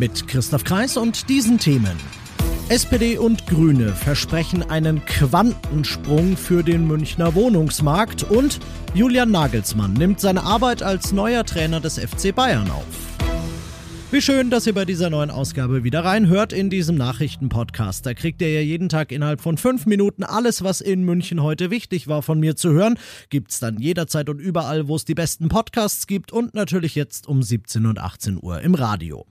Mit Christoph Kreis und diesen Themen. SPD und Grüne versprechen einen Quantensprung für den Münchner Wohnungsmarkt und Julian Nagelsmann nimmt seine Arbeit als neuer Trainer des FC Bayern auf. Wie schön, dass ihr bei dieser neuen Ausgabe wieder reinhört in diesem Nachrichtenpodcast. Da kriegt ihr ja jeden Tag innerhalb von fünf Minuten alles, was in München heute wichtig war, von mir zu hören. Gibt's dann jederzeit und überall, wo es die besten Podcasts gibt und natürlich jetzt um 17 und 18 Uhr im Radio.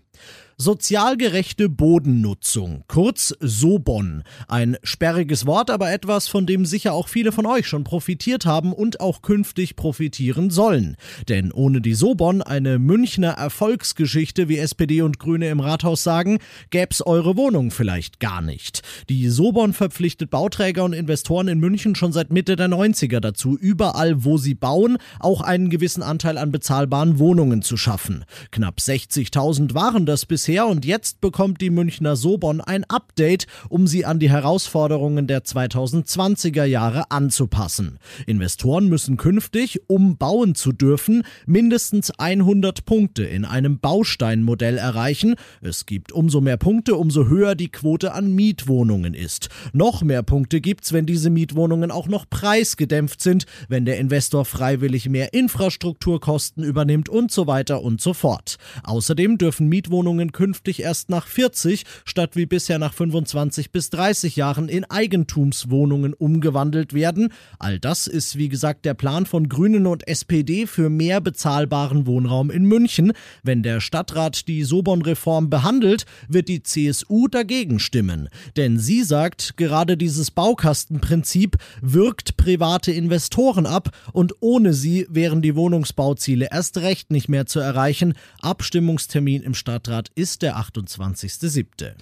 Sozial gerechte Bodennutzung, kurz SOBON. Ein sperriges Wort, aber etwas, von dem sicher auch viele von euch schon profitiert haben und auch künftig profitieren sollen. Denn ohne die SOBON, eine Münchner Erfolgsgeschichte, wie SPD und Grüne im Rathaus sagen, gäb's eure Wohnung vielleicht gar nicht. Die SOBON verpflichtet Bauträger und Investoren in München schon seit Mitte der 90er dazu, überall wo sie bauen, auch einen gewissen Anteil an bezahlbaren Wohnungen zu schaffen. Knapp 60.000 waren das bisher bisher und jetzt bekommt die Münchner Sobon ein Update, um sie an die Herausforderungen der 2020er Jahre anzupassen. Investoren müssen künftig, um bauen zu dürfen, mindestens 100 Punkte in einem Bausteinmodell erreichen. Es gibt umso mehr Punkte, umso höher die Quote an Mietwohnungen ist. Noch mehr Punkte gibt's, wenn diese Mietwohnungen auch noch preisgedämpft sind, wenn der Investor freiwillig mehr Infrastrukturkosten übernimmt und so weiter und so fort. Außerdem dürfen Mietwohnungen künftig erst nach 40 statt wie bisher nach 25 bis 30 Jahren in Eigentumswohnungen umgewandelt werden. All das ist wie gesagt der Plan von Grünen und SPD für mehr bezahlbaren Wohnraum in München. Wenn der Stadtrat die Sobon-Reform behandelt, wird die CSU dagegen stimmen. Denn sie sagt, gerade dieses Baukastenprinzip wirkt private Investoren ab und ohne sie wären die Wohnungsbauziele erst recht nicht mehr zu erreichen. Abstimmungstermin im Stadtrat ist ist der 28.07.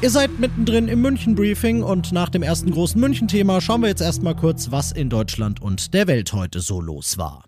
Ihr seid mittendrin im München-Briefing und nach dem ersten großen München-Thema schauen wir jetzt erstmal kurz, was in Deutschland und der Welt heute so los war.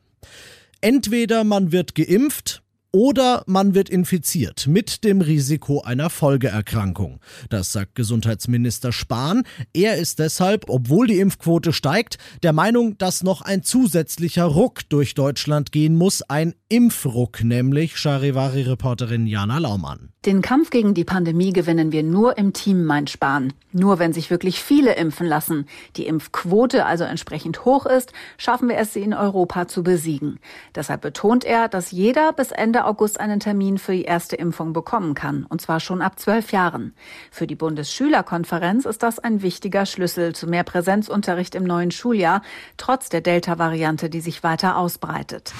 Entweder man wird geimpft oder man wird infiziert mit dem Risiko einer Folgeerkrankung. Das sagt Gesundheitsminister Spahn. Er ist deshalb, obwohl die Impfquote steigt, der Meinung, dass noch ein zusätzlicher Ruck durch Deutschland gehen muss, ein Impfruck, nämlich Charivari-Reporterin Jana Laumann. Den Kampf gegen die Pandemie gewinnen wir nur im Team, meint Spahn. Nur wenn sich wirklich viele impfen lassen, die Impfquote also entsprechend hoch ist, schaffen wir es, sie in Europa zu besiegen. Deshalb betont er, dass jeder bis Ende August einen Termin für die erste Impfung bekommen kann, und zwar schon ab zwölf Jahren. Für die Bundesschülerkonferenz ist das ein wichtiger Schlüssel zu mehr Präsenzunterricht im neuen Schuljahr, trotz der Delta-Variante, die sich weiter ausbreitet.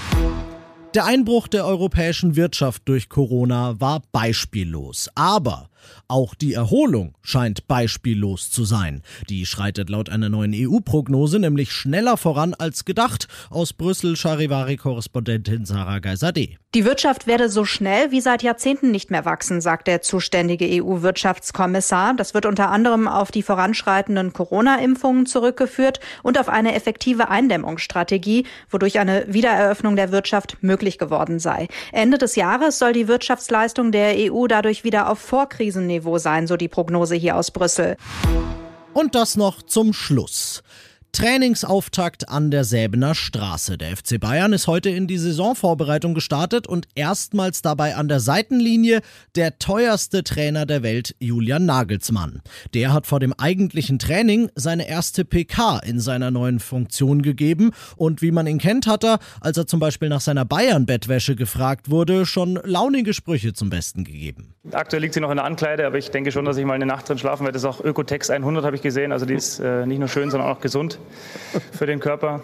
Der Einbruch der europäischen Wirtschaft durch Corona war beispiellos. Aber auch die Erholung scheint beispiellos zu sein. Die schreitet laut einer neuen EU-Prognose nämlich schneller voran als gedacht. Aus Brüssel Charivari-Korrespondentin Sarah Geisade. Die Wirtschaft werde so schnell wie seit Jahrzehnten nicht mehr wachsen, sagt der zuständige EU-Wirtschaftskommissar. Das wird unter anderem auf die voranschreitenden Corona-Impfungen zurückgeführt und auf eine effektive Eindämmungsstrategie, wodurch eine Wiedereröffnung der Wirtschaft möglich geworden sei. Ende des Jahres soll die Wirtschaftsleistung der EU dadurch wieder auf Vorkrisen Krisenniveau sein, so die Prognose hier aus Brüssel. Und das noch zum Schluss. Trainingsauftakt an der Säbener Straße. Der FC Bayern ist heute in die Saisonvorbereitung gestartet und erstmals dabei an der Seitenlinie der teuerste Trainer der Welt, Julian Nagelsmann. Der hat vor dem eigentlichen Training seine erste PK in seiner neuen Funktion gegeben und wie man ihn kennt, hat er, als er zum Beispiel nach seiner Bayern-Bettwäsche gefragt wurde, schon launige Sprüche zum Besten gegeben. Aktuell liegt sie noch in der Ankleide, aber ich denke schon, dass ich mal eine Nacht drin schlafen werde. Das ist auch Ökotex 100, habe ich gesehen. Also die ist äh, nicht nur schön, sondern auch gesund. Für den Körper.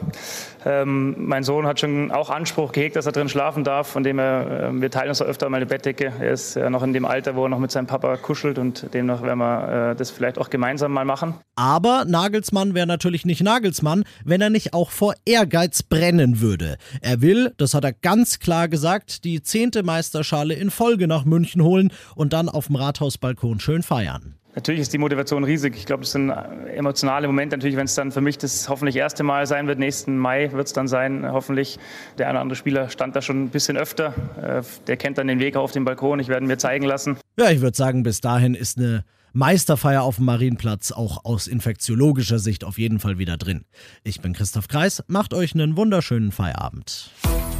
Ähm, mein Sohn hat schon auch Anspruch gehegt, dass er drin schlafen darf, von dem er, äh, wir teilen uns auch öfter mal eine Bettdecke. Er ist ja noch in dem Alter, wo er noch mit seinem Papa kuschelt und demnach werden wir äh, das vielleicht auch gemeinsam mal machen. Aber Nagelsmann wäre natürlich nicht Nagelsmann, wenn er nicht auch vor Ehrgeiz brennen würde. Er will, das hat er ganz klar gesagt, die zehnte Meisterschale in Folge nach München holen und dann auf dem Rathausbalkon schön feiern. Natürlich ist die Motivation riesig. Ich glaube, das sind emotionale Momente. Natürlich, wenn es dann für mich das hoffentlich erste Mal sein wird, nächsten Mai wird es dann sein, hoffentlich. Der eine oder andere Spieler stand da schon ein bisschen öfter. Äh, der kennt dann den Weg auf den Balkon. Ich werde mir zeigen lassen. Ja, ich würde sagen, bis dahin ist eine Meisterfeier auf dem Marienplatz auch aus infektiologischer Sicht auf jeden Fall wieder drin. Ich bin Christoph Kreis, macht euch einen wunderschönen Feierabend.